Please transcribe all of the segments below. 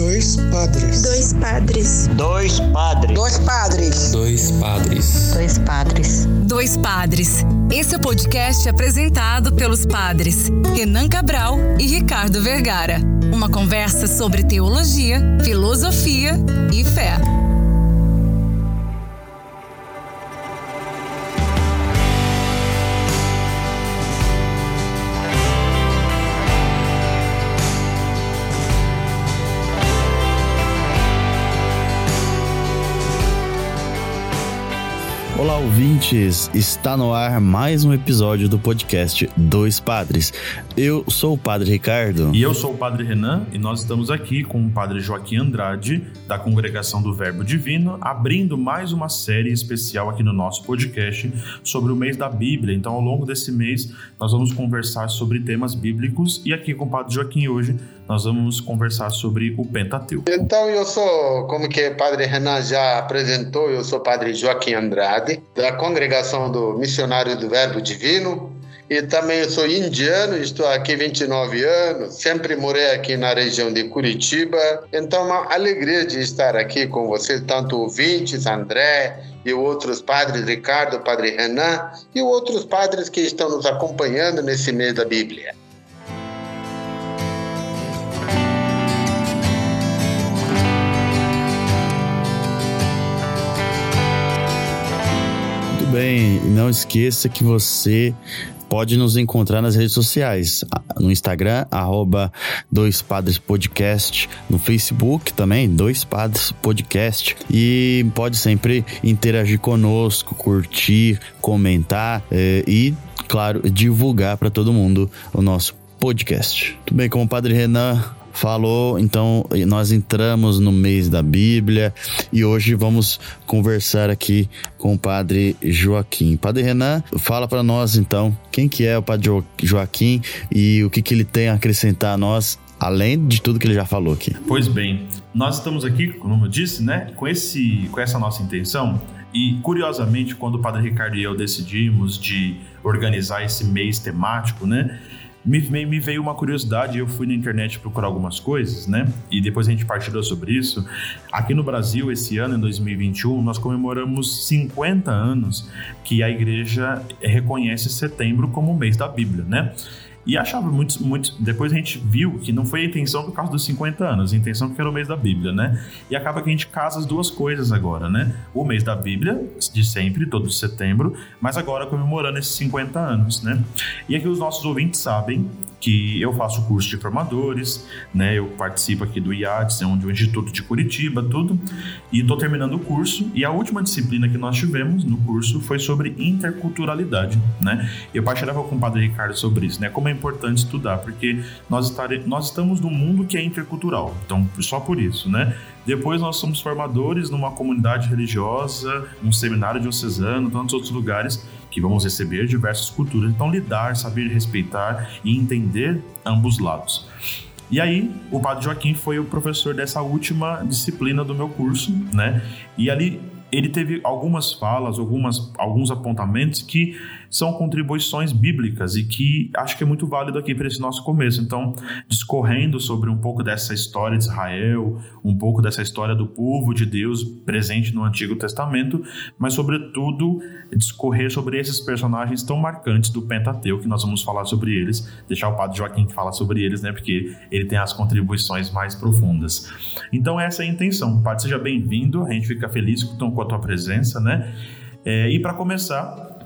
Dois padres. Dois padres. Dois padres. Dois padres. Dois padres. Dois padres. Dois padres. Esse é o podcast apresentado pelos padres Renan Cabral e Ricardo Vergara. Uma conversa sobre teologia, filosofia e fé. Ouvintes! Está no ar mais um episódio do podcast Dois Padres. Eu sou o Padre Ricardo. E eu sou o Padre Renan, e nós estamos aqui com o Padre Joaquim Andrade, da Congregação do Verbo Divino, abrindo mais uma série especial aqui no nosso podcast sobre o mês da Bíblia. Então, ao longo desse mês, nós vamos conversar sobre temas bíblicos, e aqui com o Padre Joaquim hoje, nós vamos conversar sobre o Pentateuco. Então, eu sou, como que o Padre Renan já apresentou, eu sou Padre Joaquim Andrade, da Congregação do Missionário do Verbo Divino, e também sou indiano, estou aqui 29 anos, sempre morei aqui na região de Curitiba. Então, uma alegria de estar aqui com vocês, tanto ouvintes, André e outros padres, Ricardo, Padre Renan, e outros padres que estão nos acompanhando nesse mês da Bíblia. Bem, não esqueça que você pode nos encontrar nas redes sociais. No Instagram, arroba Dois Padres Podcast. No Facebook também, Dois Padres Podcast. E pode sempre interagir conosco, curtir, comentar eh, e, claro, divulgar para todo mundo o nosso podcast. Tudo bem, como o Padre Renan falou, então nós entramos no mês da Bíblia e hoje vamos conversar aqui com o Padre Joaquim. Padre Renan, fala para nós então quem que é o Padre Joaquim e o que, que ele tem a acrescentar a nós além de tudo que ele já falou aqui. Pois bem, nós estamos aqui, como eu disse, né, com, esse, com essa nossa intenção. E curiosamente, quando o Padre Ricardo e eu decidimos de organizar esse mês temático, né, me, me, veio uma curiosidade, eu fui na internet procurar algumas coisas, né? E depois a gente partilhou sobre isso. Aqui no Brasil, esse ano, em 2021, nós comemoramos 50 anos que a igreja reconhece setembro como o mês da Bíblia, né? E achava muito, muito. Depois a gente viu que não foi a intenção por causa dos 50 anos, a intenção que era o mês da Bíblia, né? E acaba que a gente casa as duas coisas agora, né? O mês da Bíblia, de sempre, todo setembro, mas agora comemorando esses 50 anos, né? E aqui os nossos ouvintes sabem que eu faço curso de formadores, né? Eu participo aqui do IADS, é onde o Instituto de Curitiba, tudo. E estou terminando o curso. E a última disciplina que nós tivemos no curso foi sobre interculturalidade, né? Eu partilhava com o Padre Ricardo sobre isso, né? Como é importante estudar, porque nós, estare... nós estamos num mundo que é intercultural. Então, só por isso, né? Depois nós somos formadores numa comunidade religiosa, um seminário diocesano, tantos outros lugares que vamos receber diversas culturas. Então, lidar, saber respeitar e entender ambos lados. E aí, o Padre Joaquim foi o professor dessa última disciplina do meu curso, né? E ali ele teve algumas falas, algumas, alguns apontamentos que são contribuições bíblicas e que acho que é muito válido aqui para esse nosso começo. Então, discorrendo sobre um pouco dessa história de Israel, um pouco dessa história do povo de Deus presente no Antigo Testamento, mas, sobretudo, discorrer sobre esses personagens tão marcantes do Pentateuco, que nós vamos falar sobre eles, deixar o Padre Joaquim falar sobre eles, né, porque ele tem as contribuições mais profundas. Então, essa é a intenção. Padre, seja bem-vindo, a gente fica feliz com a tua presença, né? É, e para começar,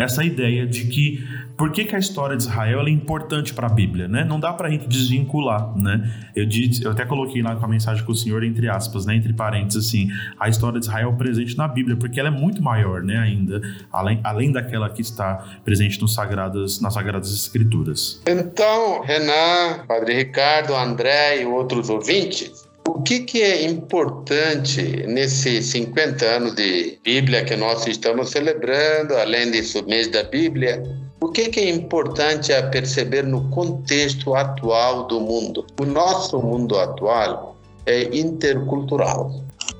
essa ideia de que por que, que a história de Israel é importante para a Bíblia, né? Não dá para a gente desvincular, né? Eu, disse, eu até coloquei lá com a mensagem com o Senhor entre aspas, né? Entre parênteses assim, a história de Israel presente na Bíblia, porque ela é muito maior, né? Ainda além, além daquela que está presente nos sagradas, nas sagradas escrituras. Então, Renan, Padre Ricardo, André e outros ouvintes, o que, que é importante nesses 50 anos de Bíblia que nós estamos celebrando, além disso, mês da Bíblia? O que, que é importante a perceber no contexto atual do mundo? O nosso mundo atual é intercultural.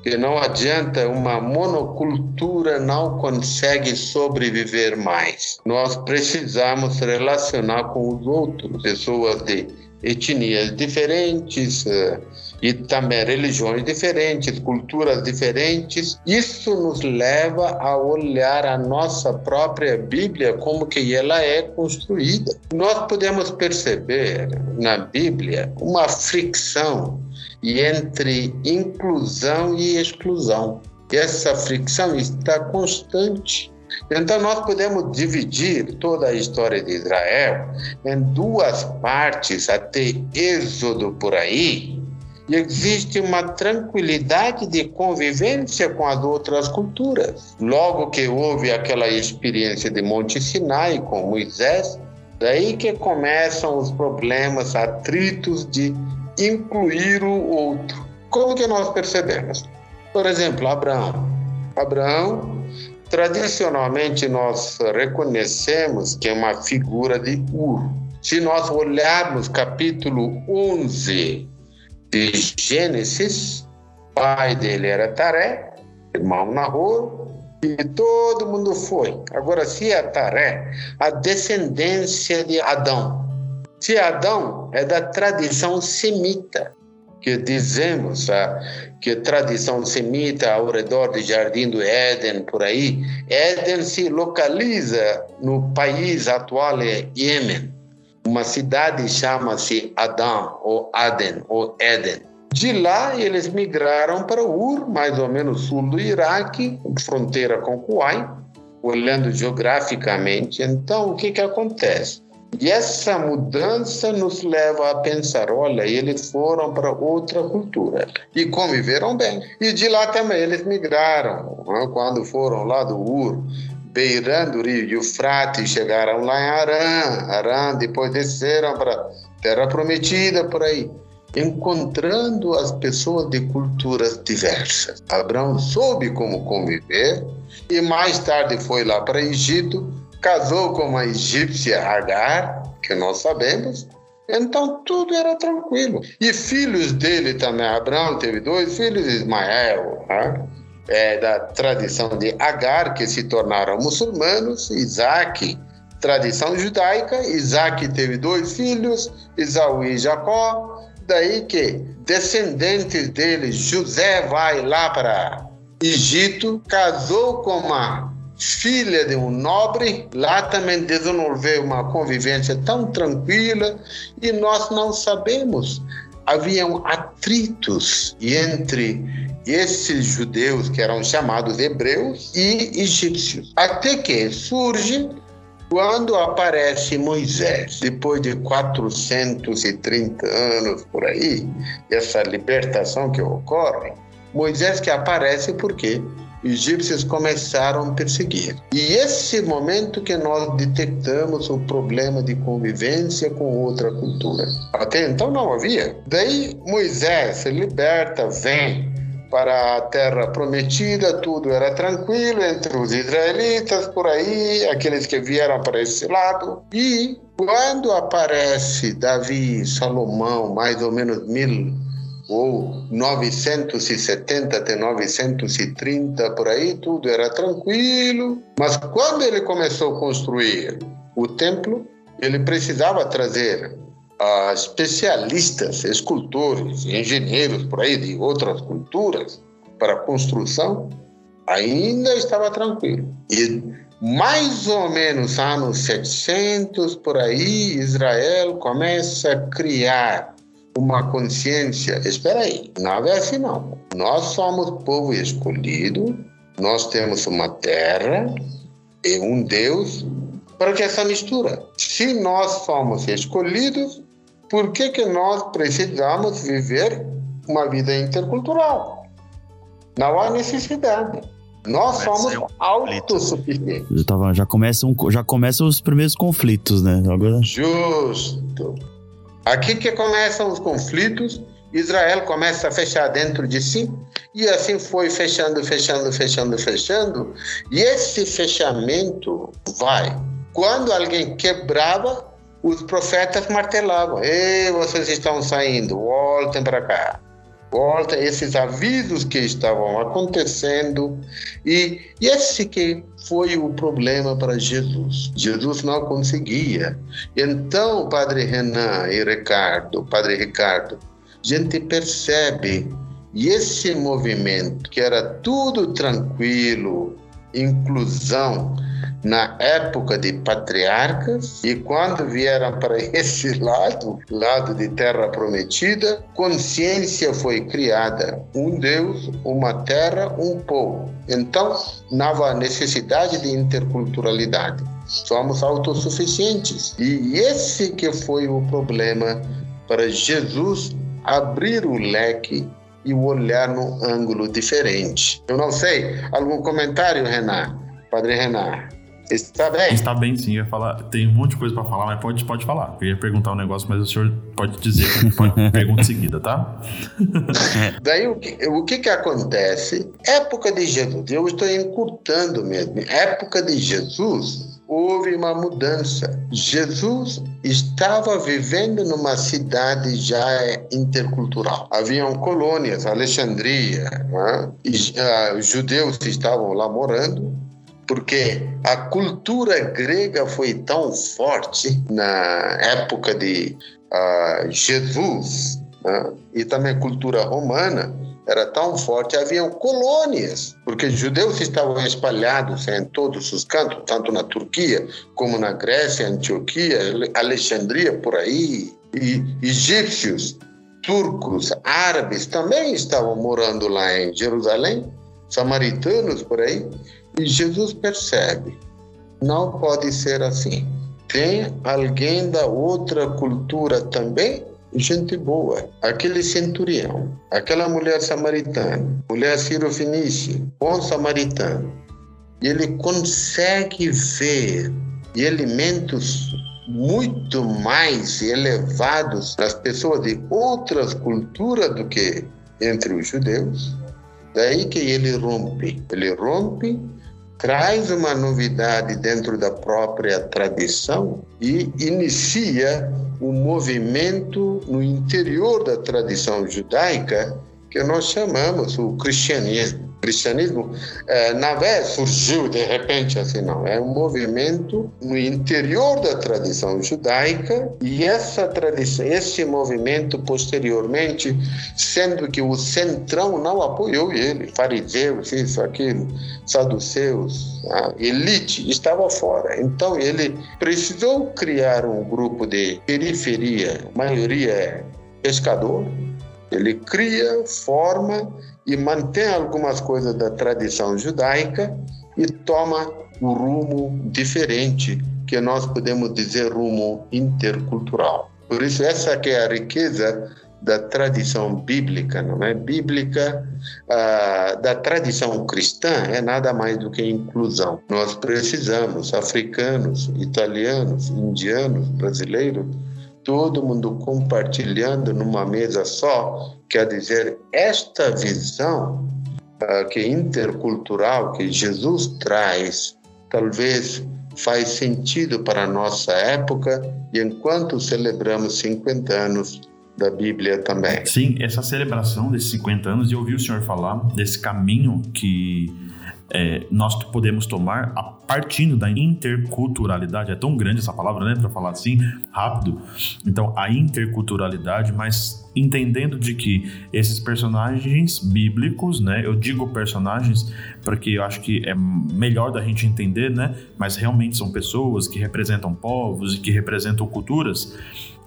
Que não adianta uma monocultura não consegue sobreviver mais. Nós precisamos relacionar com os outros, pessoas de etnias diferentes eh, e também religiões diferentes, culturas diferentes. Isso nos leva a olhar a nossa própria Bíblia como que ela é construída. Nós podemos perceber na Bíblia uma fricção entre inclusão e exclusão. Essa fricção está constante. Então, nós podemos dividir toda a história de Israel em duas partes, até Êxodo por aí, existe uma tranquilidade de convivência com as outras culturas. Logo que houve aquela experiência de Monte Sinai com Moisés, daí que começam os problemas, atritos de incluir o outro. Como que nós percebemos? Por exemplo, Abraão. Abraão Tradicionalmente, nós reconhecemos que é uma figura de Ur. Se nós olharmos capítulo 11 de Gênesis, pai dele era Taré, irmão Nahor, e todo mundo foi. Agora, se é Taré, a descendência de Adão. Se Adão é da tradição semita, que dizemos ah, que a tradição semita ao redor do Jardim do Éden, por aí, Éden se localiza no país atual é Iêmen. Uma cidade chama-se Adão, ou Aden, ou Éden. De lá, eles migraram para Ur, mais ou menos sul do Iraque, fronteira com Kuwait, olhando geograficamente. Então, o que, que acontece? E essa mudança nos leva a pensar: olha, eles foram para outra cultura e conviveram bem. E de lá também eles migraram, né? quando foram lá do Ur, beirando o rio Eufrates, chegaram lá em Arã, Arã, depois desceram para Terra Prometida, por aí, encontrando as pessoas de culturas diversas. Abraão soube como conviver e mais tarde foi lá para Egito casou com uma egípcia Agar, que nós sabemos, então tudo era tranquilo. E filhos dele também, Abraão teve dois filhos, Ismael, né? É, da tradição de Agar, que se tornaram muçulmanos, Isaac, tradição judaica, Isaac teve dois filhos, Isaú e Jacó, daí que descendentes dele, José vai lá para Egito, casou com uma filha de um nobre, lá também desenvolveu uma convivência tão tranquila e nós não sabemos. Haviam atritos entre esses judeus que eram chamados hebreus e egípcios. Até que surge quando aparece Moisés, depois de 430 anos por aí, essa libertação que ocorre, Moisés que aparece porque egípcios começaram a perseguir. E esse momento que nós detectamos o problema de convivência com outra cultura. Até então não havia. Daí Moisés se liberta, vem para a terra prometida, tudo era tranquilo entre os israelitas por aí, aqueles que vieram para esse lado. E quando aparece Davi, Salomão, mais ou menos mil ou 970 até 930 por aí, tudo era tranquilo. Mas quando ele começou a construir o templo, ele precisava trazer uh, especialistas, escultores, engenheiros por aí de outras culturas para a construção. Ainda estava tranquilo. E mais ou menos anos 700 por aí, Israel começa a criar uma consciência. Espera aí, não é assim não. Nós somos povo escolhido, nós temos uma terra e um Deus. Para que essa mistura? Se nós somos escolhidos, por que, que nós precisamos viver uma vida intercultural? Não há necessidade. Nós somos um autossuficientes. Já, tava, já, começam, já começam os primeiros conflitos, né? Agora... Justo. Aqui que começam os conflitos, Israel começa a fechar dentro de si, e assim foi fechando, fechando, fechando, fechando, e esse fechamento vai. Quando alguém quebrava, os profetas martelavam: Ei, vocês estão saindo, voltem para cá. volta, esses avisos que estavam acontecendo, e, esse que foi o problema para Jesus. Jesus não conseguia. Então, Padre Renan e Ricardo, Padre Ricardo, a gente percebe esse movimento que era tudo tranquilo, inclusão, na época de patriarcas e quando vieram para esse lado, lado de terra prometida, consciência foi criada, um Deus, uma terra, um povo. Então, não há necessidade de interculturalidade. Somos autossuficientes. E esse que foi o problema para Jesus abrir o leque e olhar num ângulo diferente. Eu não sei, algum comentário, Renan? Padre Renan? Está bem? Está bem, sim. Eu ia falar, tem um monte de coisa para falar, mas pode, pode falar. Eu ia perguntar um negócio, mas o senhor pode dizer. Pode, pergunta em seguida, tá? Daí o que, o que que acontece? Época de Jesus, eu estou encurtando mesmo. Época de Jesus, houve uma mudança. Jesus estava vivendo numa cidade já intercultural. Haviam colônias, Alexandria, né? e, uh, os judeus estavam lá morando porque a cultura grega foi tão forte na época de uh, Jesus né? e também a cultura romana era tão forte, haviam colônias, porque judeus estavam espalhados em todos os cantos, tanto na Turquia como na Grécia, Antioquia, Alexandria, por aí, e egípcios, turcos, árabes também estavam morando lá em Jerusalém, samaritanos por aí. E Jesus percebe, não pode ser assim. Tem alguém da outra cultura também? Gente boa. Aquele centurião, aquela mulher samaritana, mulher cirofenícia, bom samaritano. Ele consegue ver elementos muito mais elevados das pessoas de outras culturas do que entre os judeus. Daí que ele rompe. Ele rompe traz uma novidade dentro da própria tradição e inicia um movimento no interior da tradição judaica que nós chamamos o cristianismo cristianismo é, não é surgiu de repente assim, não. É um movimento no interior da tradição judaica e essa tradição, esse movimento posteriormente, sendo que o centrão não apoiou ele, fariseus, isso, aquilo, saduceus, a elite estava fora. Então ele precisou criar um grupo de periferia, maioria é pescador, ele cria, forma e mantém algumas coisas da tradição judaica e toma o rumo diferente, que nós podemos dizer rumo intercultural. Por isso essa que é a riqueza da tradição bíblica, não é? Bíblica ah, da tradição cristã é nada mais do que inclusão. Nós precisamos africanos, italianos, indianos, brasileiros todo mundo compartilhando numa mesa só, quer dizer, esta visão uh, que é intercultural que Jesus traz, talvez faz sentido para a nossa época e enquanto celebramos 50 anos da Bíblia também. Sim, essa celebração desses 50 anos, e ouvi o senhor falar desse caminho que é, nós podemos tomar a partindo da interculturalidade. É tão grande essa palavra, né, para falar assim rápido. Então, a interculturalidade, mas entendendo de que esses personagens bíblicos, né, eu digo personagens porque eu acho que é melhor da gente entender, né, mas realmente são pessoas que representam povos e que representam culturas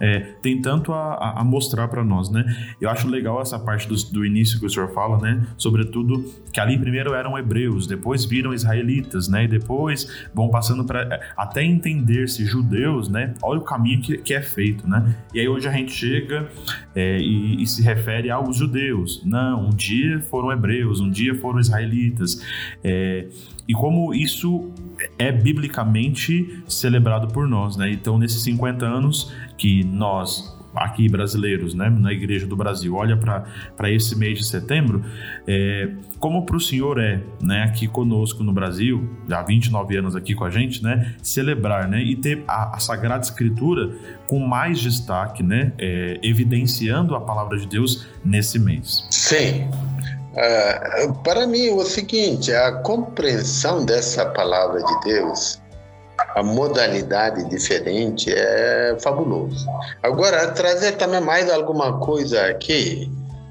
é, tem tanto a, a mostrar para nós, né? Eu acho legal essa parte do, do, início que o senhor fala, né? Sobretudo que ali primeiro eram hebreus, depois viram israelitas, né? E depois vão passando para é, até entender-se judeus, né? Olha o caminho que, que, é feito, né? E aí hoje a gente chega é, e, e, se refere aos judeus. Não, um dia foram hebreus, um dia foram israelitas. É, e como isso é biblicamente celebrado por nós, né? Então, nesses 50 anos que nós aqui brasileiros, né, na Igreja do Brasil, olha para esse mês de setembro, é, como para o senhor é, né, aqui conosco no Brasil, já há 29 anos aqui com a gente, né, celebrar, né, e ter a, a Sagrada Escritura com mais destaque, né, é, evidenciando a palavra de Deus nesse mês. Sim. Uh, para mim, o seguinte: a compreensão dessa palavra de Deus a modalidade diferente é fabuloso. Agora, trazer também mais alguma coisa aqui,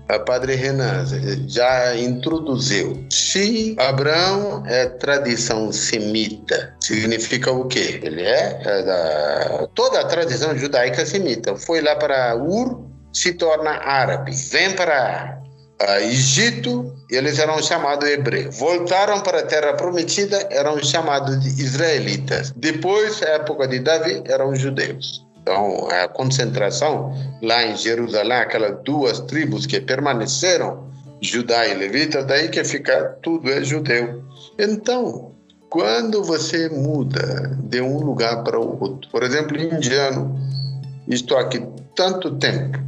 a Padre Renan já introduziu. Se Abraão é tradição semita, significa o quê? Ele é, é da, toda a tradição judaica semita. Foi lá para Ur, se torna árabe. Vem para uh, Egito, eles eram chamados hebreus. Voltaram para a terra prometida, eram chamados de israelitas. Depois, na época de Davi, eram judeus. Então, a concentração lá em Jerusalém, aquelas duas tribos que permaneceram, Judá e Levita, daí que fica tudo é judeu. Então, quando você muda de um lugar para o outro, por exemplo, indiano, estou aqui tanto tempo,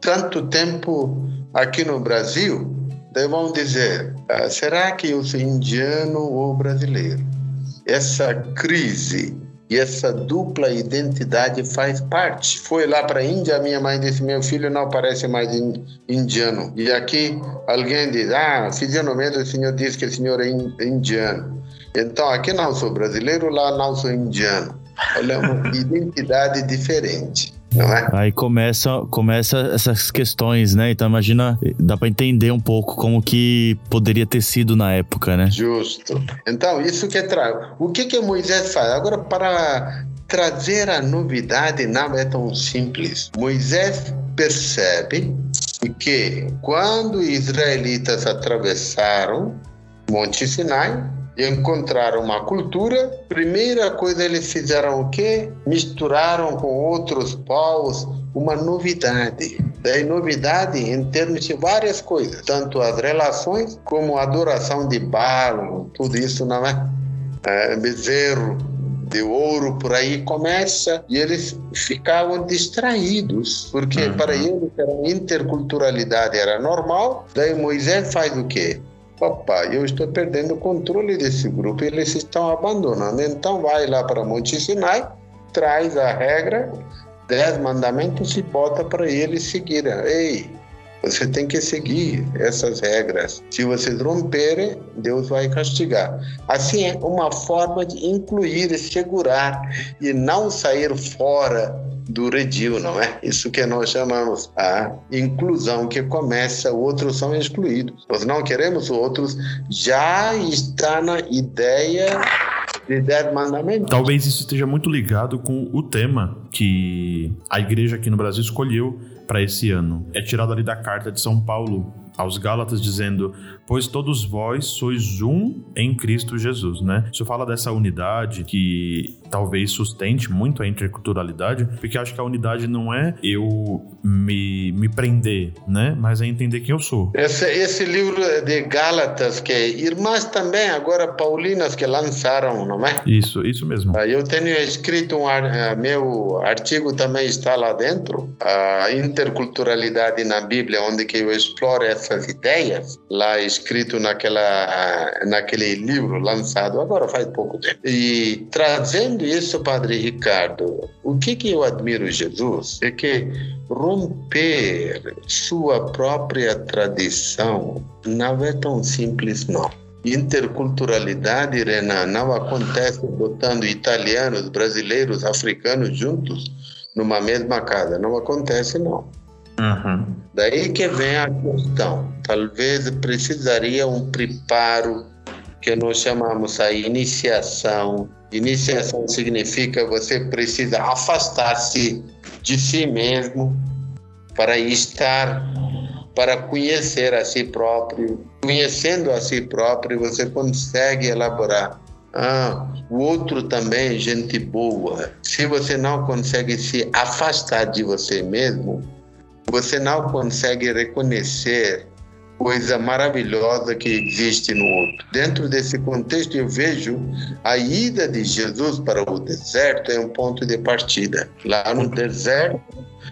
tanto tempo aqui no Brasil, daí vão dizer: ah, será que eu sou indiano ou brasileiro? Essa crise e essa dupla identidade faz parte. Foi lá para a Índia, minha mãe disse: meu filho não parece mais indiano. E aqui alguém diz: ah, fisionomia o senhor diz que o senhor é indiano. Então aqui não sou brasileiro, lá não sou indiano. Olha, uma identidade diferente é? Aí começa, começa essas questões, né? Então imagina, dá para entender um pouco como que poderia ter sido na época, né? Justo. Então, isso que é tra... O que que Moisés faz? Agora, para trazer a novidade não é tão simples. Moisés percebe que quando os israelitas atravessaram Monte Sinai, encontraram uma cultura, primeira coisa eles fizeram o quê? Misturaram com outros povos uma novidade. Daí novidade em termos de várias coisas, tanto as relações como a adoração de Baal, tudo isso não é? é bezerro de ouro por aí começa e eles ficavam distraídos porque uhum. para eles a interculturalidade era normal daí Moisés faz o quê papai, eu estou perdendo o controle desse grupo, eles estão abandonando. Então vai lá para Monte Sinai, traz a regra, dez mandamentos e bota para eles seguirem. Ei, você tem que seguir essas regras. Se vocês romperem, Deus vai castigar. Assim é uma forma de incluir, segurar e não sair fora do redil, não é? Isso que nós chamamos a inclusão, que começa, outros são excluídos. Nós não queremos outros, já está na ideia de dez mandamentos. Talvez isso esteja muito ligado com o tema que a igreja aqui no Brasil escolheu para esse ano. É tirado ali da carta de São Paulo aos Gálatas, dizendo: Pois todos vós sois um em Cristo Jesus, né? Isso fala dessa unidade que talvez sustente muito a interculturalidade, porque acho que a unidade não é eu me, me prender, né? Mas é entender quem eu sou. Esse, esse livro de Gálatas, que é irmãs também, agora paulinas, que lançaram, não é? Isso, isso mesmo. Ah, eu tenho escrito um ah, meu artigo também está lá dentro, a interculturalidade na Bíblia, onde que eu exploro essa essas ideias lá escrito naquela naquele livro lançado agora faz pouco tempo e trazendo isso Padre Ricardo o que que eu admiro Jesus é que romper sua própria tradição não é tão simples não interculturalidade, Renan, não acontece botando italianos, brasileiros, africanos juntos numa mesma casa. Não acontece, não. Uhum. Daí que vem a questão. Talvez precisaria um preparo que nós chamamos a iniciação. Iniciação significa você precisa afastar-se de si mesmo para estar, para conhecer a si próprio. Conhecendo a si próprio, você consegue elaborar. Ah, o outro também é gente boa. Se você não consegue se afastar de você mesmo, você não consegue reconhecer coisa maravilhosa que existe no outro. Dentro desse contexto, eu vejo a ida de Jesus para o deserto é um ponto de partida. Lá no deserto,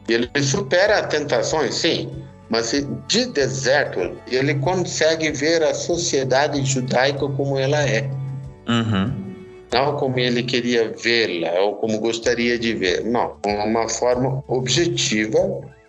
Ele supera tentações, sim, mas de deserto ele consegue ver a sociedade judaica como ela é. Uhum não como ele queria vê-la ou como gostaria de ver, não, uma forma objetiva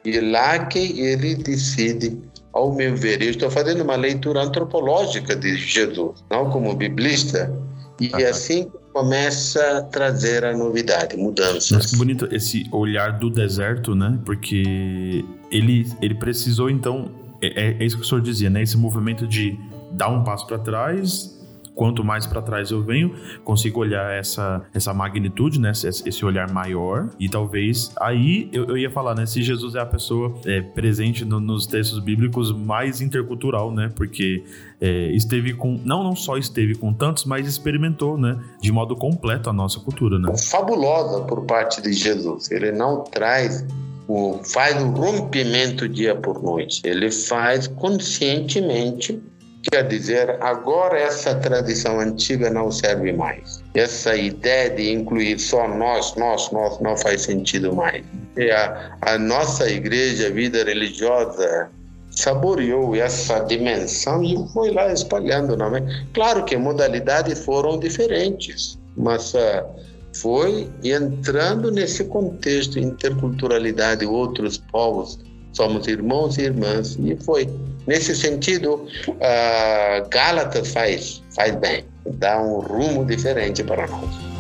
e lá que ele decide, ao meu ver, eu estou fazendo uma leitura antropológica de Jesus, não como biblista, e assim começa a trazer a novidade, mudanças. Mas que bonito esse olhar do deserto, né? Porque ele, ele precisou, então, é, é isso que o senhor dizia, né? Esse movimento de dar um passo para trás quanto mais para trás eu venho, consigo olhar essa, essa magnitude, né? Esse olhar maior. E talvez aí eu, eu ia falar, né? Se Jesus é a pessoa é, presente no, nos textos bíblicos mais intercultural, né? Porque é, esteve com. Não, não só esteve com tantos, mas experimentou, né? De modo completo a nossa cultura, né? Fabulosa por parte de Jesus. Ele não traz o, faz o rompimento dia por noite. Ele faz conscientemente Quer dizer, agora essa tradição antiga não serve mais. Essa ideia de incluir só nós, nós, nós, não faz sentido mais. E a, a nossa igreja, a vida religiosa, saboreou essa dimensão e foi lá espalhando. Não é? Claro que modalidades foram diferentes, mas uh, foi entrando nesse contexto, interculturalidade, outros povos, somos irmãos e irmãs, e foi. Nesse sentido, uh, Gálatas faz, faz bem, dá um rumo diferente para nós.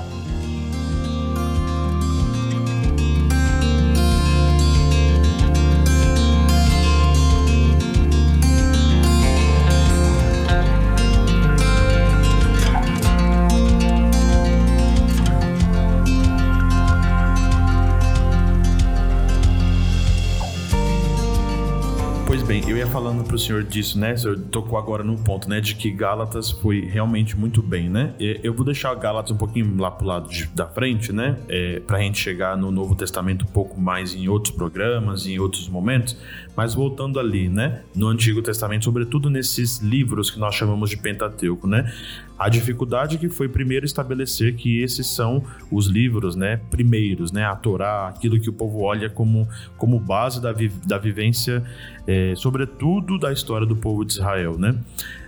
Falando para o senhor disso, né? O senhor tocou agora num ponto, né? De que Gálatas foi realmente muito bem, né? Eu vou deixar Gálatas um pouquinho lá pro lado de, da frente, né? É, para a gente chegar no Novo Testamento um pouco mais em outros programas, em outros momentos. Mas voltando ali, né? No Antigo Testamento, sobretudo nesses livros que nós chamamos de Pentateuco, né? A dificuldade que foi primeiro estabelecer que esses são os livros, né, primeiros, né, a Torá, aquilo que o povo olha como, como base da, vi, da vivência, é, sobretudo da história do povo de Israel, né.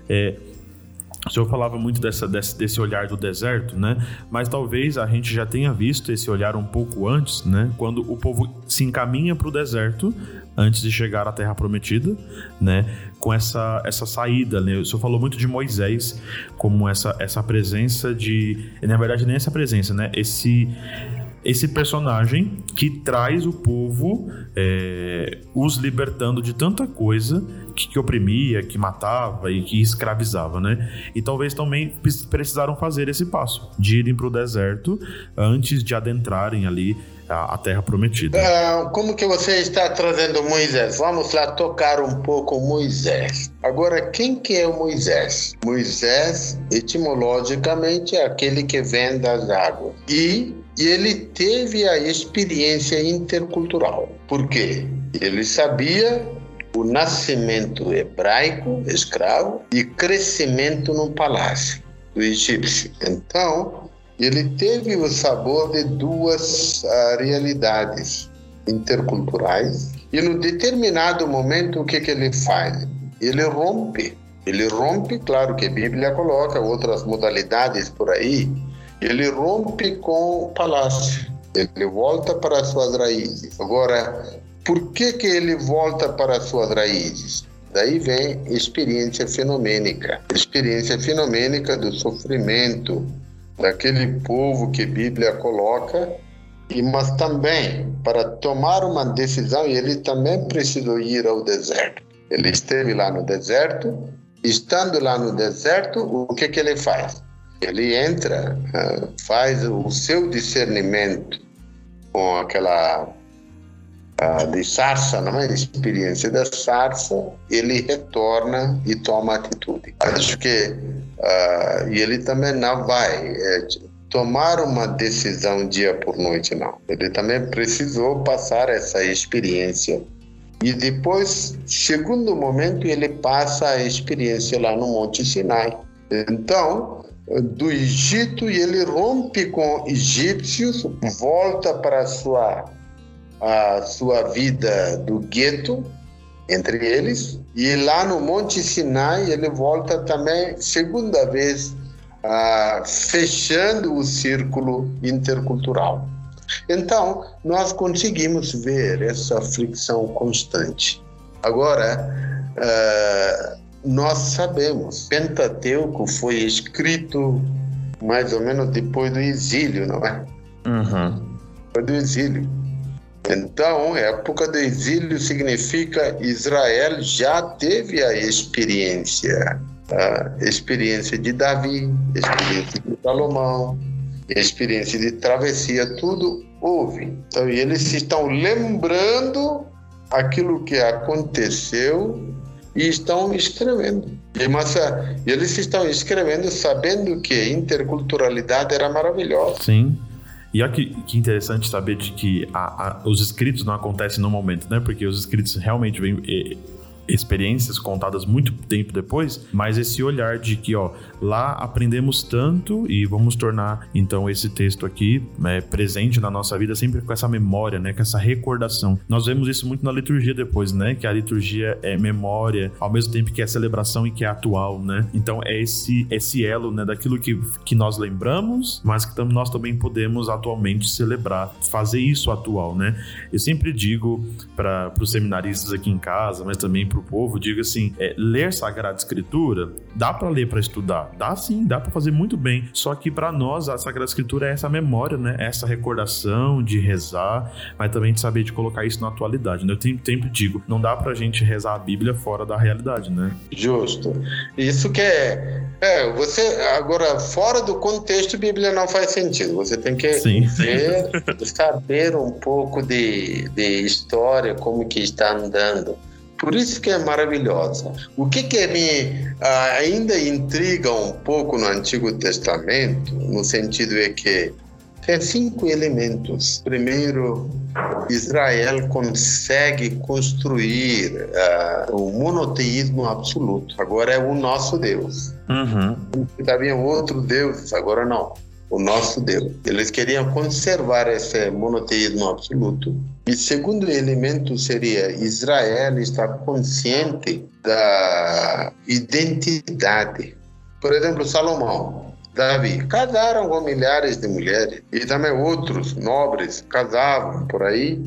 É, o senhor falava muito dessa, desse, desse, olhar do deserto, né? Mas talvez a gente já tenha visto esse olhar um pouco antes, né? Quando o povo se encaminha para o deserto antes de chegar à Terra Prometida, né? Com essa, essa saída, né? O senhor falou muito de Moisés como essa, essa presença de... Na verdade, nem essa presença, né? Esse esse personagem que traz o povo é, os libertando de tanta coisa que, que, oprimia, que matava e que escravizava, né? E talvez também precisaram fazer esse passo de irem para o deserto antes de adentrarem ali a, a terra prometida. Uh, como que você está trazendo Moisés? Vamos lá tocar um pouco Moisés. Agora, quem que é o Moisés? Moisés, etimologicamente, é aquele que vem das águas. E e ele teve a experiência intercultural. Por quê? Ele sabia o nascimento hebraico, escravo, e crescimento no palácio do egípcio. Então, ele teve o sabor de duas uh, realidades interculturais. E no determinado momento, o que, que ele faz? Ele rompe. Ele rompe, claro que a Bíblia coloca outras modalidades por aí, ele rompe com o palácio, ele volta para suas raízes. Agora, por que, que ele volta para suas raízes? Daí vem experiência fenomênica, experiência fenomênica do sofrimento daquele povo que a Bíblia coloca, e mas também para tomar uma decisão, ele também precisou ir ao deserto. Ele esteve lá no deserto, estando lá no deserto, o que que ele faz? Ele entra, ah, faz o seu discernimento com aquela uh, de sarça, não é? experiência da sarça, ele retorna e toma atitude. Acho que uh, e ele também não vai é, tomar uma decisão dia por noite, não. Ele também precisou passar essa experiência e depois, segundo momento, ele passa a experiência lá no Monte Sinai. Então, do Egito e ele rompe com egípcios, volta para sua a sua vida do gueto entre eles e lá no Monte Sinai ele volta também segunda vez fechando o círculo intercultural. Então nós conseguimos ver essa fricção constante. Agora ah, nós sabemos Pentateuco foi escrito mais ou menos depois do exílio, não é? Uhum. Depois do exílio. Então, época do exílio significa Israel já teve a experiência, a experiência de Davi, experiência de Salomão, experiência de travessia, tudo houve. Então, eles estão lembrando aquilo que aconteceu e estão escrevendo. Mas eles estão escrevendo sabendo que interculturalidade era maravilhosa. Sim. E olha que, que interessante saber de que a, a, os escritos não acontecem no momento, né? Porque os escritos realmente vêm experiências contadas muito tempo depois, mas esse olhar de que, ó, lá aprendemos tanto e vamos tornar então esse texto aqui é, presente na nossa vida sempre com essa memória, né, com essa recordação. Nós vemos isso muito na liturgia depois, né, que a liturgia é memória, ao mesmo tempo que é celebração e que é atual, né? Então é esse esse elo, né, daquilo que, que nós lembramos, mas que nós também podemos atualmente celebrar, fazer isso atual, né? Eu sempre digo para os seminaristas aqui em casa, mas também para o povo, digo assim, é, ler Sagrada Escritura, dá para ler para estudar, dá sim, dá para fazer muito bem. Só que para nós a Sagrada Escritura é essa memória, né? Essa recordação de rezar, mas também de saber de colocar isso na atualidade. Né? Eu sempre, digo, não dá para a gente rezar a Bíblia fora da realidade, né? Justo. Isso que é, é você agora fora do contexto, Bíblia não faz sentido. Você tem que sim. ver, saber um pouco de, de história, como que está andando. Por isso que é maravilhosa. O que, que me ah, ainda intriga um pouco no Antigo Testamento, no sentido é que tem cinco elementos. Primeiro, Israel consegue construir uh, o monoteísmo absoluto. Agora é o nosso Deus. Uhum. Havia outros deuses, agora não o nosso Deus. Eles queriam conservar esse monoteísmo absoluto. E segundo elemento seria Israel está consciente da identidade. Por exemplo, Salomão, Davi, casaram com milhares de mulheres e também outros nobres casavam por aí.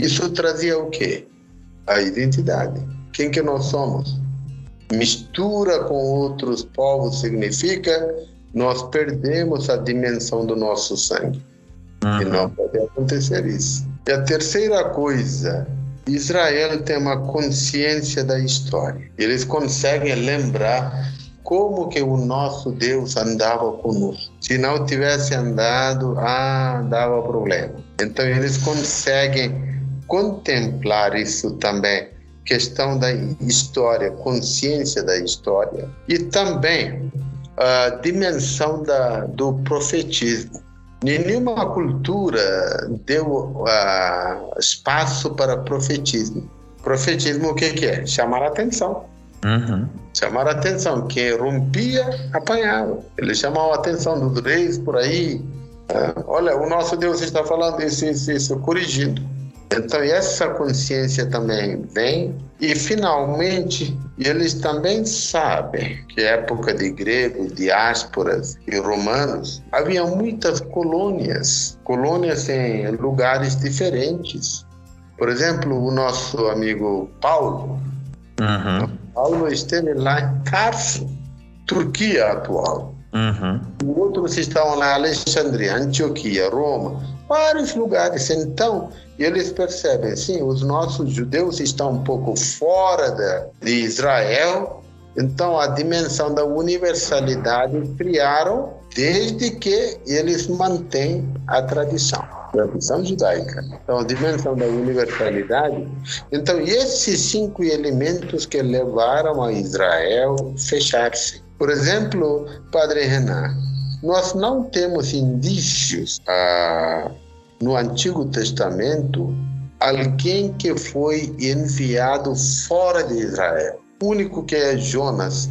Isso trazia o quê? A identidade. Quem que nós somos? Mistura com outros povos significa nós perdemos a dimensão do nosso sangue. Uhum. E não pode acontecer isso. E a terceira coisa, Israel tem uma consciência da história. Eles conseguem lembrar como que o nosso Deus andava conosco. Se não tivesse andado, ah, dava problema. Então eles conseguem contemplar isso também, questão da história, consciência da história. E também a dimensão da, do profetismo. Nenhuma cultura deu uh, espaço para profetismo. Profetismo o que, que é? Chamar a atenção. Uhum. Chamar a atenção. Quem rompia, apanhava. Ele chamava a atenção dos reis por aí. Uh, olha, o nosso Deus está falando isso, isso, isso, corrigindo. Então, essa consciência também vem e, finalmente, eles também sabem que época de gregos, diásporas e romanos, havia muitas colônias, colônias em lugares diferentes. Por exemplo, o nosso amigo Paulo, uhum. Paulo esteve lá em Tarso, Turquia atual. Uhum. Outros estavam lá em Alexandria, Antioquia, Roma, vários lugares. Então, eles percebem, sim, os nossos judeus estão um pouco fora de, de Israel, então a dimensão da universalidade criaram desde que eles mantêm a tradição, a tradição judaica. Então a dimensão da universalidade. Então esses cinco elementos que levaram a Israel fechar-se. Por exemplo, Padre Renan, nós não temos indícios ah, no Antigo Testamento alguém que foi enviado fora de Israel. O único que é Jonas.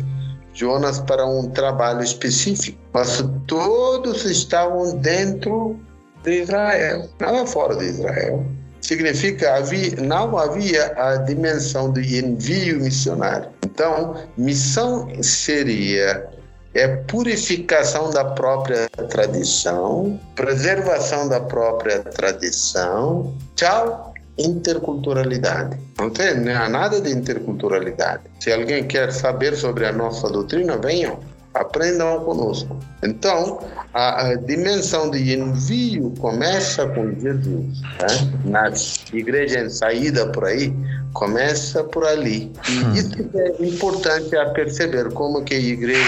Jonas para um trabalho específico. Mas todos estavam dentro de Israel, nada fora de Israel. significa havia, não havia a dimensão do envio missionário. Então, missão seria é purificação da própria tradição, preservação da própria tradição. Tchau, interculturalidade. Não tem nada de interculturalidade. Se alguém quer saber sobre a nossa doutrina, venham, aprendam conosco. Então, a, a dimensão de envio começa com Jesus. Né? Nas igrejas em saída por aí, começa por ali. E hum. isso é importante a perceber como que a igreja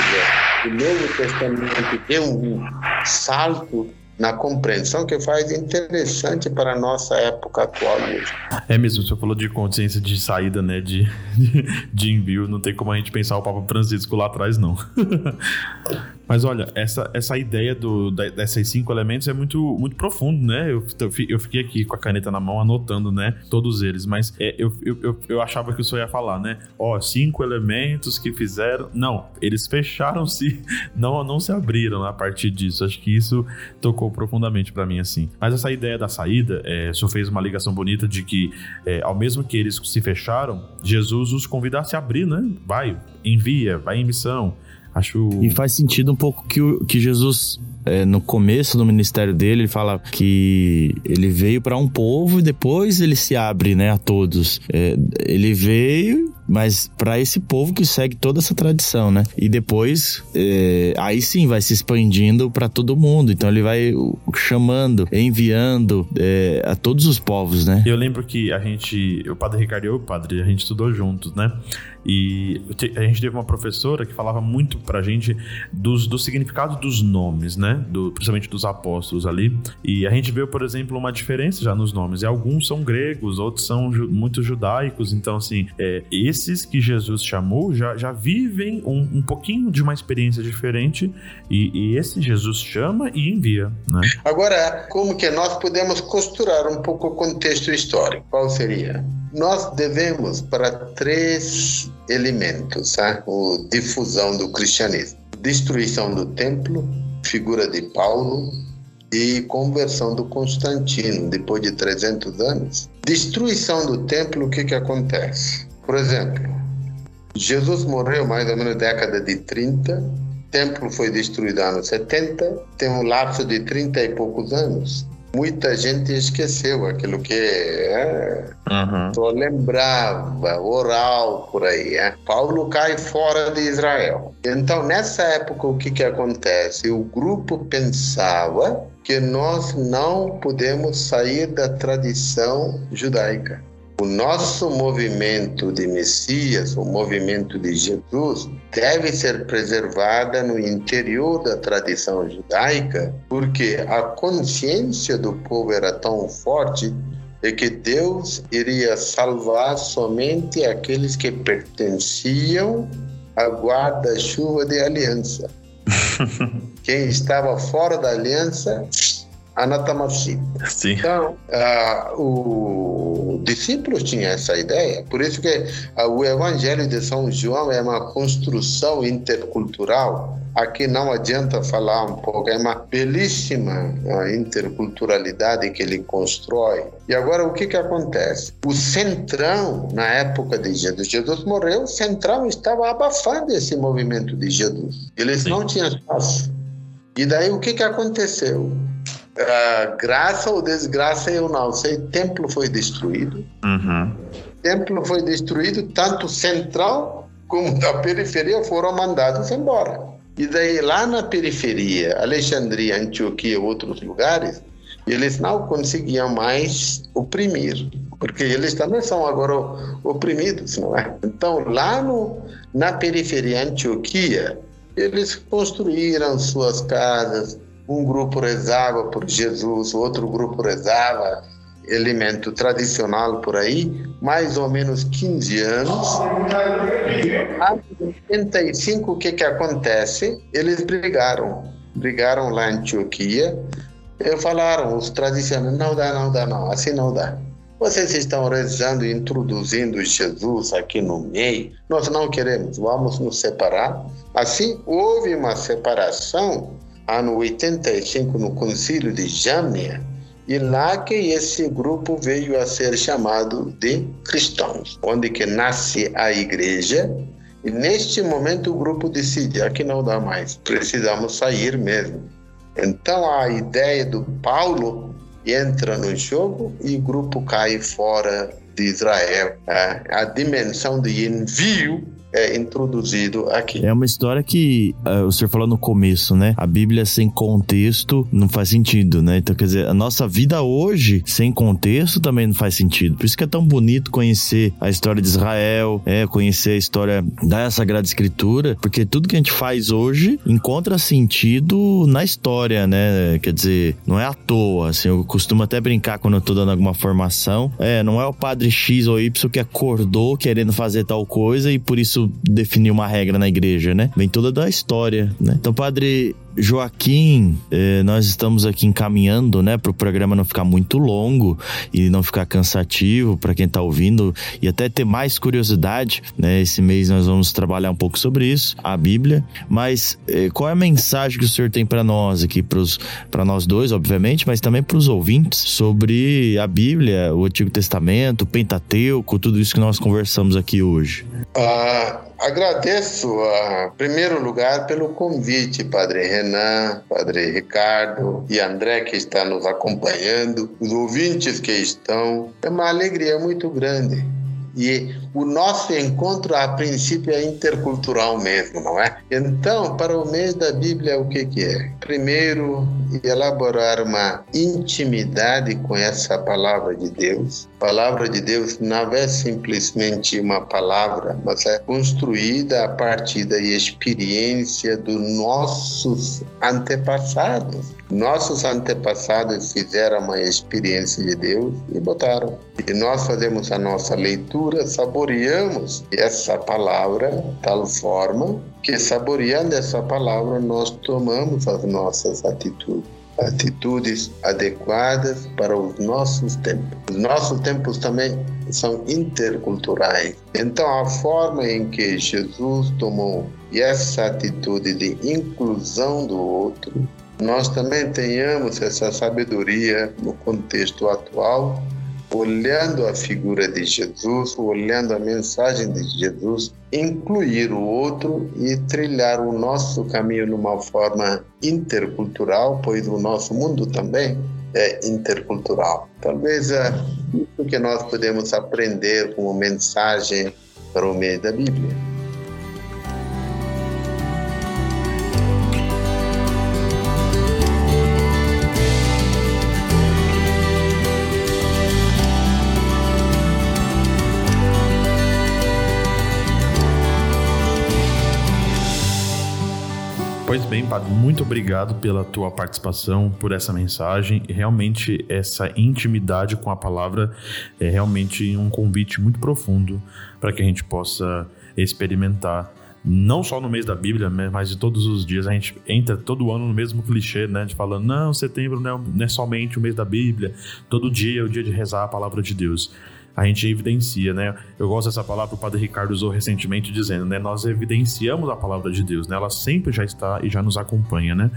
do Novo Testamento deu um salto na compreensão que faz interessante para a nossa época atual mesmo. É mesmo, você falou de consciência de saída, né, de, de envio, não tem como a gente pensar o Papa Francisco lá atrás, não. Mas olha, essa, essa ideia do, desses cinco elementos é muito, muito profundo, né? Eu, eu fiquei aqui com a caneta na mão anotando, né? Todos eles, mas é, eu, eu, eu achava que o senhor ia falar, né? Ó, cinco elementos que fizeram. Não, eles fecharam-se, não, não se abriram a partir disso. Acho que isso tocou profundamente para mim, assim. Mas essa ideia da saída, é, o senhor fez uma ligação bonita de que, é, ao mesmo que eles se fecharam, Jesus os convida a se abrir, né? Vai, envia, vai em missão. Acho. E faz sentido um pouco que, o, que Jesus é, no começo do ministério dele, ele fala que ele veio para um povo e depois ele se abre né, a todos. É, ele veio mas para esse povo que segue toda essa tradição, né? E depois, é, aí sim vai se expandindo para todo mundo. Então ele vai chamando, enviando é, a todos os povos, né? Eu lembro que a gente, o Padre Ricardo e eu, o Padre, a gente estudou juntos, né? E a gente teve uma professora que falava muito pra gente dos, do significado dos nomes, né? Do, principalmente dos apóstolos ali. E a gente viu, por exemplo, uma diferença já nos nomes. E alguns são gregos, outros são ju muito judaicos. Então, assim, é, esse esses que Jesus chamou já, já vivem um, um pouquinho de uma experiência diferente e, e, esse Jesus chama e envia. Né? Agora, como que nós podemos costurar um pouco o contexto histórico? Qual seria? Nós devemos para três elementos a tá? difusão do cristianismo: destruição do templo, figura de Paulo e conversão do Constantino depois de 300 anos. Destruição do templo, o que que acontece? Por exemplo, Jesus morreu mais ou menos na década de 30, o templo foi destruído anos 70, tem um lapso de 30 e poucos anos. Muita gente esqueceu aquilo que é, uhum. só lembrava, oral por aí. É. Paulo cai fora de Israel. Então, nessa época, o que, que acontece? O grupo pensava que nós não podemos sair da tradição judaica. O nosso movimento de Messias, o movimento de Jesus, deve ser preservada no interior da tradição judaica, porque a consciência do povo era tão forte de que Deus iria salvar somente aqueles que pertenciam à guarda-chuva de aliança. Quem estava fora da aliança anatamasi. Sim. Então, uh, o discípulo tinha essa ideia, por isso que uh, o Evangelho de São João é uma construção intercultural. Aqui não adianta falar um pouco, é uma belíssima uh, interculturalidade que ele constrói. E agora o que que acontece? O centrão, na época de Jesus, Jesus morreu, o centrão estava abafando esse movimento de Jesus. Eles Sim. não tinham espaço. E daí o que que aconteceu? Uh, graça ou desgraça eu não sei. Templo foi destruído. Uhum. Templo foi destruído, tanto central como da periferia foram mandados embora. E daí lá na periferia, Alexandria, Antioquia, outros lugares, eles não conseguiam mais oprimir, porque eles também são agora oprimidos, não é? Então lá no, na periferia Antioquia, eles construíram suas casas, um grupo rezava por Jesus, outro grupo rezava elemento tradicional por aí, mais ou menos 15 anos. Em 85, o que que acontece? Eles brigaram, brigaram lá em Antioquia, e falaram, os tradicionais, não dá, não dá, não, assim não dá. Vocês estão rezando e introduzindo Jesus aqui no meio. Nós não queremos, vamos nos separar. Assim, houve uma separação ano 85 no Concílio de Jâmnia, E lá que esse grupo veio a ser chamado de cristãos, onde que nasce a igreja. E neste momento o grupo decide, aqui não dá mais, precisamos sair mesmo. Então a ideia do Paulo entra no jogo e o grupo cai fora de Israel. A dimensão de envio é introduzido aqui. É uma história que uh, o senhor falou no começo, né? A Bíblia sem contexto não faz sentido, né? Então, quer dizer, a nossa vida hoje sem contexto também não faz sentido. Por isso que é tão bonito conhecer a história de Israel, é, conhecer a história da Sagrada Escritura, porque tudo que a gente faz hoje encontra sentido na história, né? Quer dizer, não é à toa, assim, eu costumo até brincar quando eu tô dando alguma formação, é, não é o padre X ou Y que acordou querendo fazer tal coisa e por isso definir uma regra na igreja, né? Vem toda da história, né? Então, padre, Joaquim, eh, nós estamos aqui encaminhando, né, para o programa não ficar muito longo e não ficar cansativo para quem está ouvindo e até ter mais curiosidade, né? Esse mês nós vamos trabalhar um pouco sobre isso, a Bíblia. Mas eh, qual é a mensagem que o senhor tem para nós aqui, para nós dois, obviamente, mas também para os ouvintes sobre a Bíblia, o Antigo Testamento, o Pentateuco, tudo isso que nós conversamos aqui hoje? Ah, agradeço, em ah, primeiro lugar, pelo convite, Padre Renan, Padre Ricardo e André, que está nos acompanhando, os ouvintes que estão. É uma alegria muito grande. E o nosso encontro, a princípio, é intercultural mesmo, não é? Então, para o mês da Bíblia, o que, que é? Primeiro, elaborar uma intimidade com essa palavra de Deus. A palavra de Deus não é simplesmente uma palavra, mas é construída a partir da experiência dos nossos antepassados. Nossos antepassados fizeram uma experiência de Deus e botaram. E nós fazemos a nossa leitura, saboreamos essa palavra tal forma que saboreando essa palavra nós tomamos as nossas atitudes atitudes adequadas para os nossos tempos. Os nossos tempos também são interculturais. Então, a forma em que Jesus tomou essa atitude de inclusão do outro, nós também tenhamos essa sabedoria no contexto atual olhando a figura de Jesus, olhando a mensagem de Jesus, incluir o outro e trilhar o nosso caminho numa forma intercultural, pois o nosso mundo também é intercultural. Talvez é isso que nós podemos aprender como mensagem para o meio da Bíblia. Pois bem, Padre, muito obrigado pela tua participação, por essa mensagem. Realmente, essa intimidade com a palavra é realmente um convite muito profundo para que a gente possa experimentar não só no mês da Bíblia, mas de todos os dias. A gente entra todo ano no mesmo clichê, né? De falando, não, setembro não é, é somente o mês da Bíblia, todo dia é o dia de rezar a palavra de Deus a gente evidencia, né? Eu gosto dessa palavra, o Padre Ricardo usou recentemente dizendo, né? Nós evidenciamos a palavra de Deus, né? Ela sempre já está e já nos acompanha, né?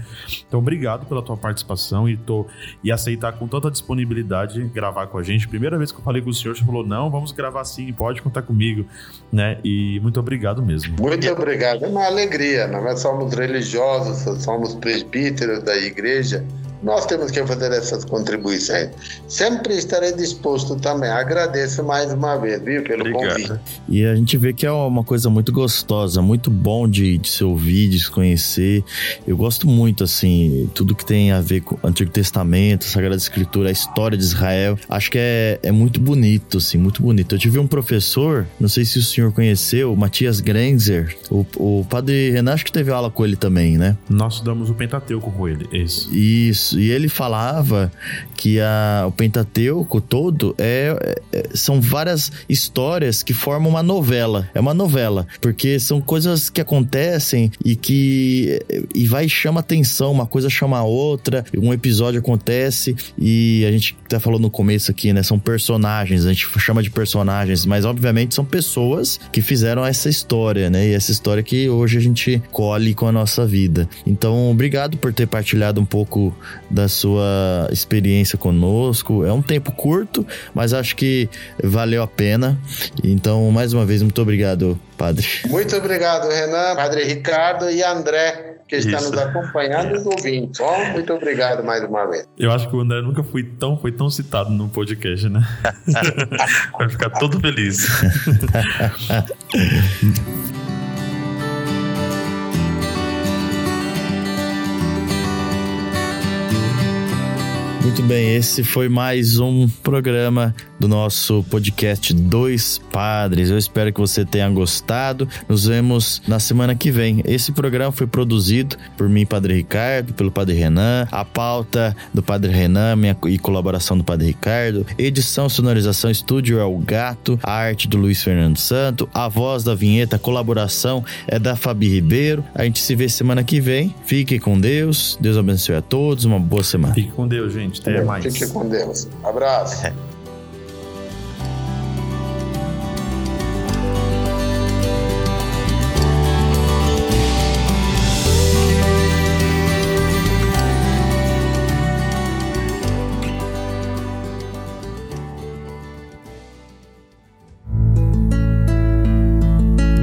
Então, obrigado pela tua participação e, tô, e aceitar com tanta disponibilidade gravar com a gente. Primeira vez que eu falei com o senhor, você falou, não, vamos gravar sim, pode contar comigo, né? E muito obrigado mesmo. Muito obrigado, é uma alegria, é? Somos religiosos, somos presbíteros da igreja, nós temos que fazer essas contribuições. Sempre estarei disposto também. Agradeço mais uma vez, viu, pelo Obrigado. convite. E a gente vê que é uma coisa muito gostosa, muito bom de, de se ouvir, de se conhecer. Eu gosto muito, assim, tudo que tem a ver com o Antigo Testamento, a Sagrada Escritura, a história de Israel. Acho que é, é muito bonito, assim, muito bonito. Eu tive um professor, não sei se o senhor conheceu, Matias Grenzer. O, o padre Renan, acho que teve aula com ele também, né? Nós damos o Pentateuco com ele, isso. Isso. Isso. E ele falava que a, o Pentateuco todo é, é, são várias histórias que formam uma novela. É uma novela, porque são coisas que acontecem e que e vai chama atenção, uma coisa chama a outra, um episódio acontece e a gente até falou no começo aqui, né? São personagens, a gente chama de personagens, mas obviamente são pessoas que fizeram essa história, né? E essa história que hoje a gente colhe com a nossa vida. Então, obrigado por ter partilhado um pouco da sua experiência conosco. É um tempo curto, mas acho que valeu a pena. Então, mais uma vez, muito obrigado, Padre. Muito obrigado, Renan, Padre Ricardo e André que está Isso. nos acompanhando e nos ouvindo. Bom, muito obrigado mais uma vez. Eu acho que o André nunca foi tão, foi tão citado no podcast, né? Vai ficar todo feliz. Muito bem, esse foi mais um programa do nosso podcast Dois Padres. Eu espero que você tenha gostado. Nos vemos na semana que vem. Esse programa foi produzido por mim, Padre Ricardo, pelo Padre Renan. A pauta do Padre Renan minha, e colaboração do Padre Ricardo. Edição, sonorização, estúdio é o Gato. A arte do Luiz Fernando Santo. A voz da vinheta, colaboração é da Fabi Ribeiro. A gente se vê semana que vem. Fique com Deus. Deus abençoe a todos. Uma boa semana. Fique com Deus, gente. Até é, mais. Fique com Deus. Abraço. É.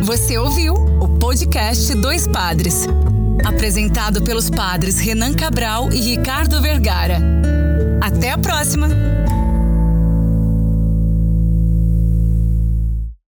Você ouviu o podcast Dois Padres. Apresentado pelos padres Renan Cabral e Ricardo Vergara. Até a próxima!